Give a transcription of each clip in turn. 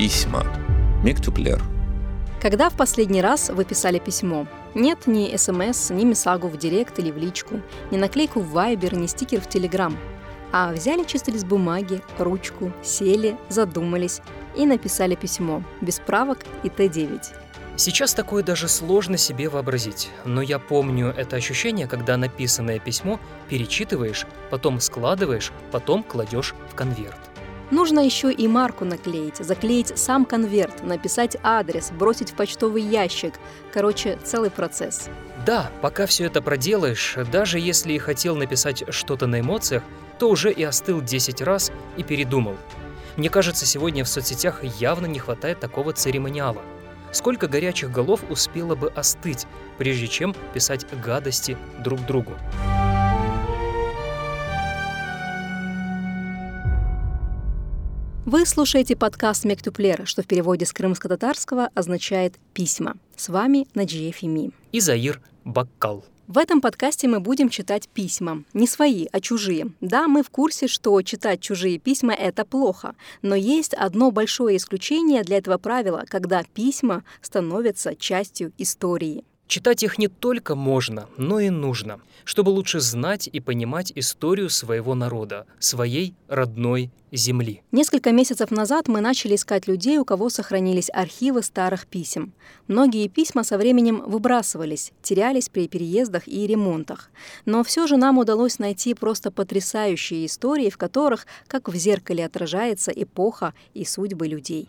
Письма. Мектюплер. Когда в последний раз вы писали письмо? Нет ни смс, ни мессагу в директ или в личку, ни наклейку в Вайбер, ни стикер в Телеграм. А взяли чистый лист бумаги, ручку, сели, задумались и написали письмо, без правок и Т9. Сейчас такое даже сложно себе вообразить, но я помню это ощущение, когда написанное письмо перечитываешь, потом складываешь, потом кладешь в конверт. Нужно еще и марку наклеить, заклеить сам конверт, написать адрес, бросить в почтовый ящик. Короче, целый процесс. Да, пока все это проделаешь, даже если и хотел написать что-то на эмоциях, то уже и остыл 10 раз и передумал. Мне кажется, сегодня в соцсетях явно не хватает такого церемониала. Сколько горячих голов успело бы остыть, прежде чем писать гадости друг другу? Вы слушаете подкаст «Мектюплер», что в переводе с крымско-татарского означает «письма». С вами Наджие Феми. И Заир Баккал. В этом подкасте мы будем читать письма. Не свои, а чужие. Да, мы в курсе, что читать чужие письма – это плохо. Но есть одно большое исключение для этого правила, когда письма становятся частью истории. Читать их не только можно, но и нужно, чтобы лучше знать и понимать историю своего народа, своей родной земли. Несколько месяцев назад мы начали искать людей, у кого сохранились архивы старых писем. Многие письма со временем выбрасывались, терялись при переездах и ремонтах. Но все же нам удалось найти просто потрясающие истории, в которых, как в зеркале, отражается эпоха и судьбы людей.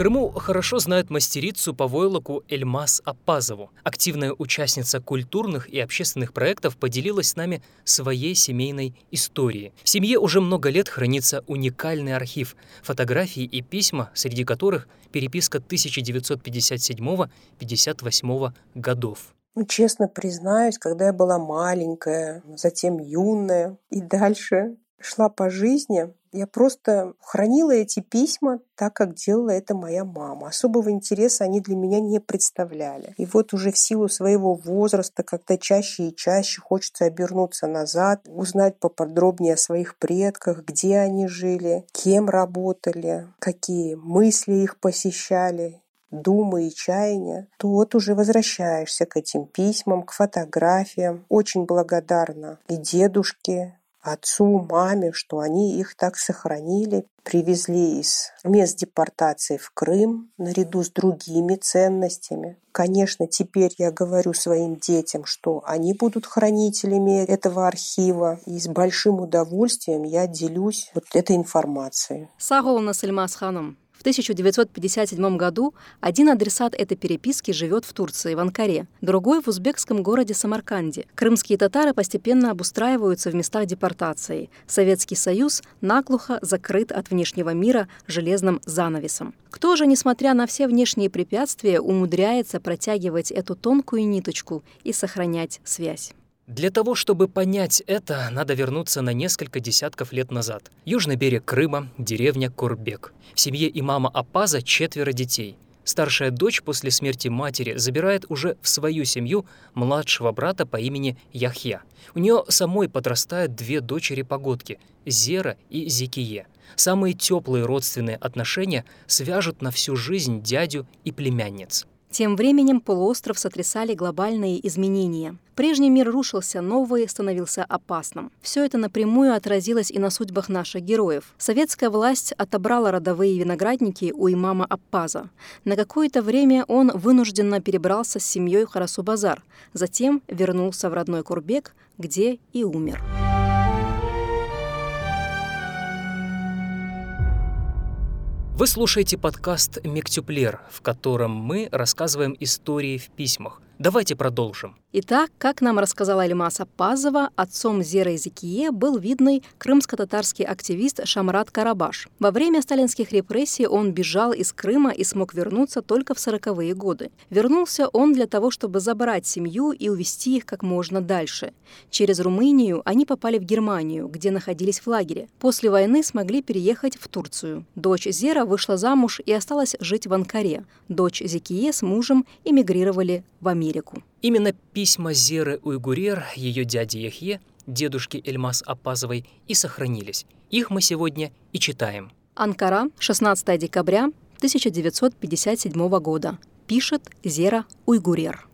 Крыму хорошо знают мастерицу по войлоку Эльмас Апазову. Активная участница культурных и общественных проектов поделилась с нами своей семейной историей. В семье уже много лет хранится уникальный архив, фотографии и письма, среди которых переписка 1957-58 годов. Ну, честно признаюсь, когда я была маленькая, затем юная и дальше шла по жизни, я просто хранила эти письма так, как делала это моя мама. Особого интереса они для меня не представляли. И вот уже в силу своего возраста, когда чаще и чаще хочется обернуться назад, узнать поподробнее о своих предках, где они жили, кем работали, какие мысли их посещали, думы и чаяния, то вот уже возвращаешься к этим письмам, к фотографиям. Очень благодарна и дедушке, отцу, маме, что они их так сохранили, привезли из мест депортации в Крым наряду с другими ценностями. Конечно, теперь я говорю своим детям, что они будут хранителями этого архива, и с большим удовольствием я делюсь вот этой информацией. Сағолна Сальмас ханым. В 1957 году один адресат этой переписки живет в Турции, в Анкаре, другой — в узбекском городе Самарканде. Крымские татары постепенно обустраиваются в местах депортации. Советский Союз наглухо закрыт от внешнего мира железным занавесом. Кто же, несмотря на все внешние препятствия, умудряется протягивать эту тонкую ниточку и сохранять связь? Для того, чтобы понять это, надо вернуться на несколько десятков лет назад. Южный берег Крыма, деревня Курбек. В семье имама Апаза четверо детей. Старшая дочь после смерти матери забирает уже в свою семью младшего брата по имени Яхья. У нее самой подрастают две дочери-погодки – Зера и Зикие. Самые теплые родственные отношения свяжут на всю жизнь дядю и племянниц. Тем временем полуостров сотрясали глобальные изменения. Прежний мир рушился, новый становился опасным. Все это напрямую отразилось и на судьбах наших героев. Советская власть отобрала родовые виноградники у имама Аппаза. На какое-то время он вынужденно перебрался с семьей в Харасу-Базар, затем вернулся в родной Курбек, где и умер. Вы слушаете подкаст «Мектюплер», в котором мы рассказываем истории в письмах. Давайте продолжим. Итак, как нам рассказала Альмаса Пазова, отцом Зера Изикие был видный крымско-татарский активист Шамрат Карабаш. Во время сталинских репрессий он бежал из Крыма и смог вернуться только в сороковые годы. Вернулся он для того, чтобы забрать семью и увезти их как можно дальше. Через Румынию они попали в Германию, где находились в лагере. После войны смогли переехать в Турцию. Дочь Зера вышла замуж и осталась жить в Анкаре. Дочь Зикие с мужем эмигрировали в Америку. Именно письма Зеры Уйгурер, ее дяди Яхье, дедушки Эльмас Апазовой и сохранились. Их мы сегодня и читаем. Анкара, 16 декабря 1957 года. Пишет Зера Уйгурер.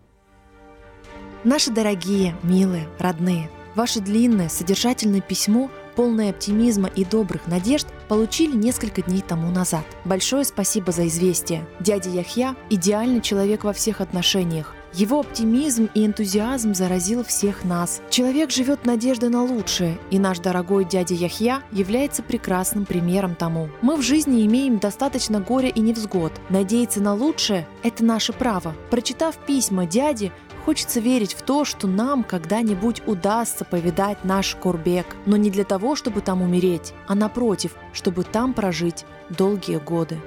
Наши дорогие, милые, родные, ваше длинное, содержательное письмо полное оптимизма и добрых надежд, получили несколько дней тому назад. Большое спасибо за известие. Дядя Яхья – идеальный человек во всех отношениях. Его оптимизм и энтузиазм заразил всех нас. Человек живет надеждой на лучшее, и наш дорогой дядя Яхья является прекрасным примером тому. Мы в жизни имеем достаточно горя и невзгод. Надеяться на лучшее – это наше право. Прочитав письма дяди, Хочется верить в то, что нам когда-нибудь удастся повидать наш Курбек, но не для того, чтобы там умереть, а напротив, чтобы там прожить долгие годы.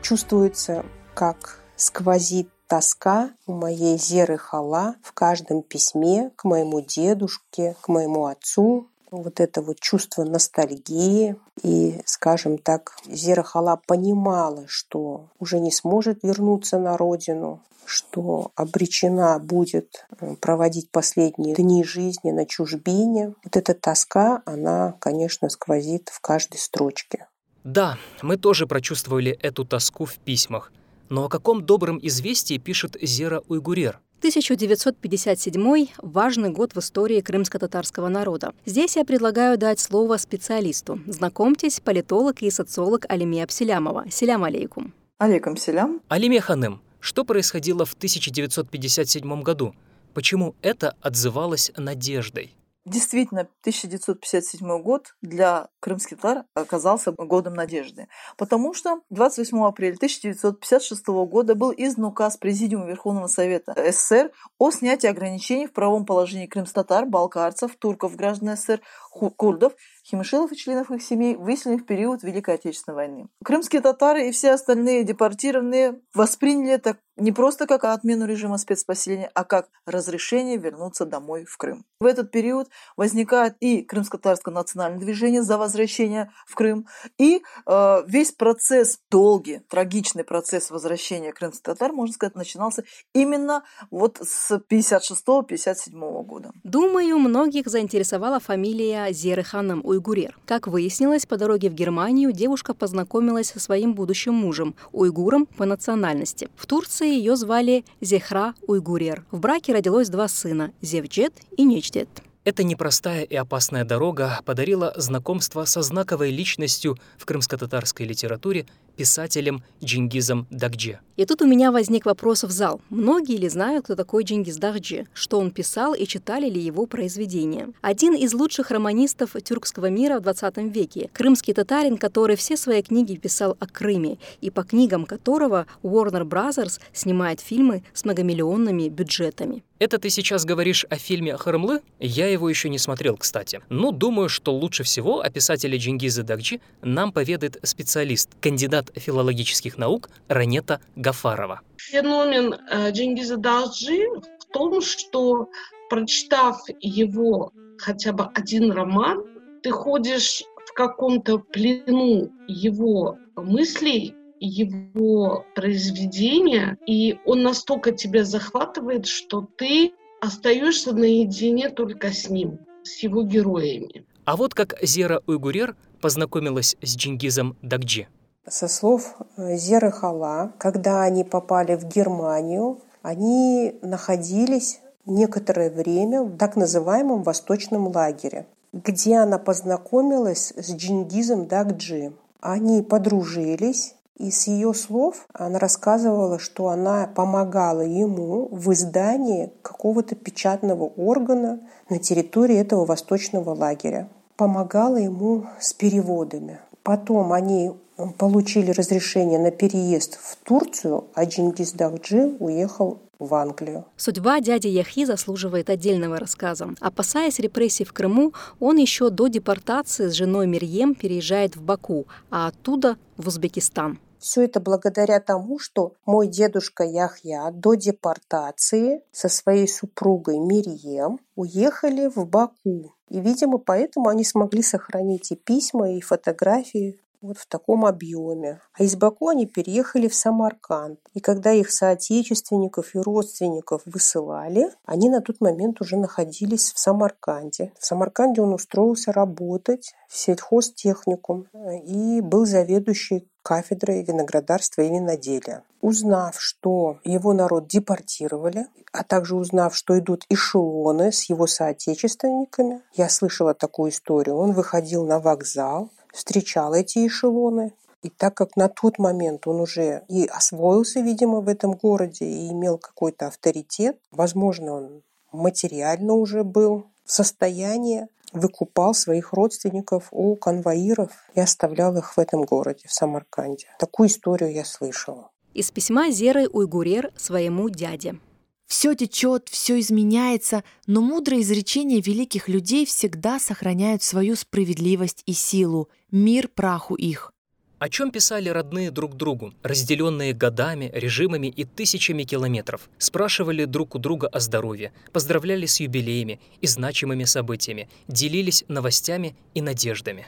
Чувствуется, как сквозит тоска у моей Зеры Хала в каждом письме к моему дедушке, к моему отцу, вот это вот чувство ностальгии. И, скажем так, Зера Хала понимала, что уже не сможет вернуться на родину, что обречена будет э, проводить последние дни жизни на чужбине. Вот эта тоска, она, конечно, сквозит в каждой строчке. Да, мы тоже прочувствовали эту тоску в письмах. Но о каком добром известии пишет Зера Уйгурер? 1957 – важный год в истории крымско-татарского народа. Здесь я предлагаю дать слово специалисту. Знакомьтесь, политолог и социолог Алимия Пселямова. Селям алейкум. Алейкум селям. Алимия Ханым, что происходило в 1957 году? Почему это отзывалось надеждой? Действительно, 1957 год для крымских татар оказался годом надежды, потому что 28 апреля 1956 года был издан указ Президиума Верховного Совета СССР о снятии ограничений в правом положении крымс-татар, балкарцев, турков, граждан СССР, курдов химишилов и членов их семей, выселенных в период Великой Отечественной войны. Крымские татары и все остальные депортированные восприняли это не просто как отмену режима спецпоселения, а как разрешение вернуться домой в Крым. В этот период возникает и крымско-татарское национальное движение за возвращение в Крым, и э, весь процесс, долгий, трагичный процесс возвращения крымских татар, можно сказать, начинался именно вот с 56-57 года. Думаю, многих заинтересовала фамилия Зеры Ханым уйгурер. Как выяснилось, по дороге в Германию девушка познакомилась со своим будущим мужем, уйгуром по национальности. В Турции ее звали Зехра Уйгурер. В браке родилось два сына – Зевджет и Нечдет. Эта непростая и опасная дорога подарила знакомство со знаковой личностью в крымско-татарской литературе писателем Джингизом Дагджи. И тут у меня возник вопрос в зал. Многие ли знают, кто такой Джингиз Дагджи, что он писал и читали ли его произведения? Один из лучших романистов тюркского мира в 20 веке, крымский татарин, который все свои книги писал о Крыме, и по книгам которого Warner Brothers снимает фильмы с многомиллионными бюджетами. Это ты сейчас говоришь о фильме «Хармлы»? Я его еще не смотрел, кстати. Но думаю, что лучше всего о писателе Джингиза Дагджи нам поведает специалист, кандидат филологических наук Ранета Гафарова. Феномен э, Джингиза Дагджи в том, что прочитав его хотя бы один роман, ты ходишь в каком-то плену его мыслей, его произведения, и он настолько тебя захватывает, что ты остаешься наедине только с ним, с его героями. А вот как Зера Уйгурер познакомилась с Джингизом Дагджи. Со слов э, Зеры Хала, когда они попали в Германию, они находились некоторое время в так называемом восточном лагере, где она познакомилась с Джингизом Дагджи. Они подружились, и с ее слов она рассказывала, что она помогала ему в издании какого-то печатного органа на территории этого восточного лагеря. Помогала ему с переводами. Потом они получили разрешение на переезд в Турцию, а Джингиз Дахджи уехал в Англию. Судьба дяди Яхи заслуживает отдельного рассказа. Опасаясь репрессий в Крыму, он еще до депортации с женой Мирьем переезжает в Баку, а оттуда в Узбекистан. Все это благодаря тому, что мой дедушка Яхья до депортации со своей супругой Мирьем уехали в Баку. И, видимо, поэтому они смогли сохранить и письма, и фотографии вот в таком объеме. А из Баку они переехали в Самарканд. И когда их соотечественников и родственников высылали, они на тот момент уже находились в Самарканде. В Самарканде он устроился работать в сельхозтехникум и был заведующий кафедрой виноградарства и виноделия. Узнав, что его народ депортировали, а также узнав, что идут эшелоны с его соотечественниками, я слышала такую историю. Он выходил на вокзал, встречал эти эшелоны, и так как на тот момент он уже и освоился, видимо, в этом городе и имел какой-то авторитет, возможно, он материально уже был в состоянии выкупал своих родственников у конвоиров и оставлял их в этом городе, в Самарканде. Такую историю я слышала. Из письма Зеры Уйгурер своему дяде. Все течет, все изменяется, но мудрые изречения великих людей всегда сохраняют свою справедливость и силу. Мир праху их. О чем писали родные друг другу, разделенные годами, режимами и тысячами километров? Спрашивали друг у друга о здоровье, поздравляли с юбилеями и значимыми событиями, делились новостями и надеждами.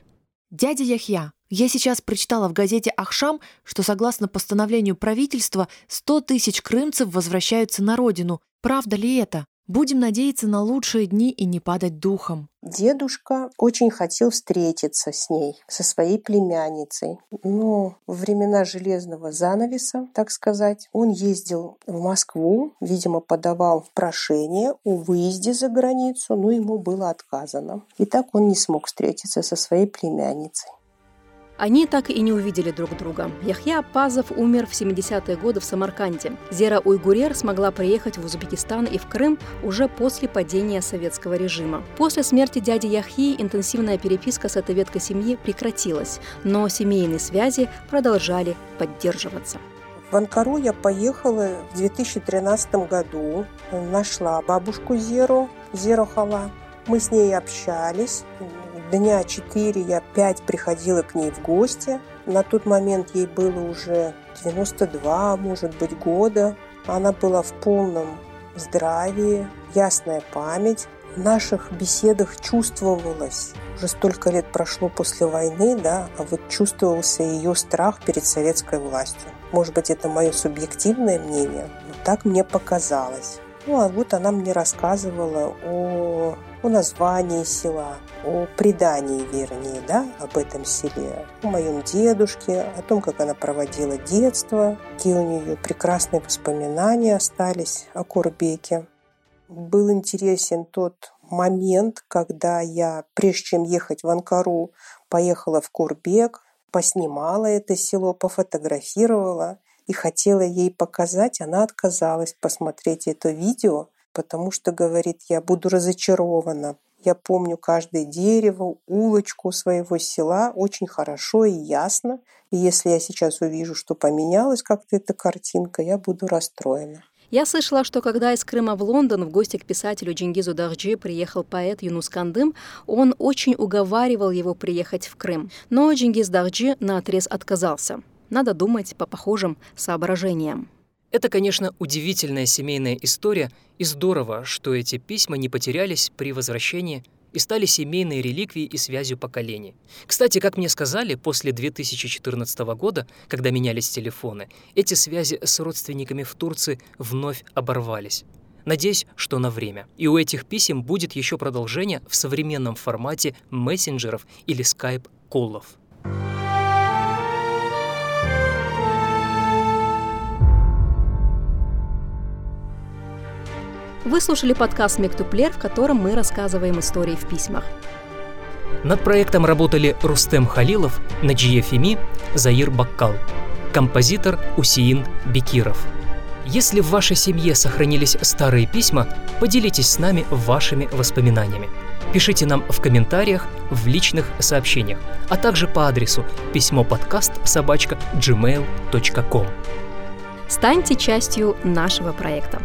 Дядя Яхья, я сейчас прочитала в газете «Ахшам», что согласно постановлению правительства 100 тысяч крымцев возвращаются на родину. Правда ли это? Будем надеяться на лучшие дни и не падать духом. Дедушка очень хотел встретиться с ней, со своей племянницей. Но во времена железного занавеса, так сказать, он ездил в Москву, видимо, подавал прошение о выезде за границу, но ему было отказано. И так он не смог встретиться со своей племянницей. Они так и не увидели друг друга. Яхья Апазов умер в 70-е годы в Самарканде. Зера Уйгурер смогла приехать в Узбекистан и в Крым уже после падения советского режима. После смерти дяди Яхьи интенсивная переписка с этой веткой семьи прекратилась, но семейные связи продолжали поддерживаться. В Анкару я поехала в 2013 году, нашла бабушку Зеру, Зеру Хала. Мы с ней общались, дня четыре я пять приходила к ней в гости. На тот момент ей было уже 92, может быть, года. Она была в полном здравии, ясная память. В наших беседах чувствовалось, уже столько лет прошло после войны, да, а вот чувствовался ее страх перед советской властью. Может быть, это мое субъективное мнение, но так мне показалось. Ну, а вот она мне рассказывала о, о названии села, о предании, вернее, да, об этом селе, о моем дедушке, о том, как она проводила детство, какие у нее прекрасные воспоминания остались о Курбеке. Был интересен тот момент, когда я, прежде чем ехать в Анкару, поехала в Курбек, поснимала это село, пофотографировала и хотела ей показать, она отказалась посмотреть это видео, потому что, говорит, я буду разочарована, я помню каждое дерево, улочку своего села очень хорошо и ясно. И если я сейчас увижу, что поменялась как-то эта картинка, я буду расстроена. Я слышала, что когда из Крыма в Лондон в гости к писателю Джингизу Дахджи приехал поэт Юнус Кандым, он очень уговаривал его приехать в Крым. Но Джингиз Дахджи наотрез отказался. Надо думать по похожим соображениям. Это, конечно, удивительная семейная история, и здорово, что эти письма не потерялись при возвращении и стали семейной реликвией и связью поколений. Кстати, как мне сказали, после 2014 года, когда менялись телефоны, эти связи с родственниками в Турции вновь оборвались. Надеюсь, что на время. И у этих писем будет еще продолжение в современном формате мессенджеров или Skype-call ов. Вы слушали подкаст «Мектюплер», в котором мы рассказываем истории в письмах. Над проектом работали Рустем Халилов, Наджие Феми, Заир Баккал, композитор Усиин Бекиров. Если в вашей семье сохранились старые письма, поделитесь с нами вашими воспоминаниями. Пишите нам в комментариях, в личных сообщениях, а также по адресу письмо подкаст собачка gmail.com. Станьте частью нашего проекта.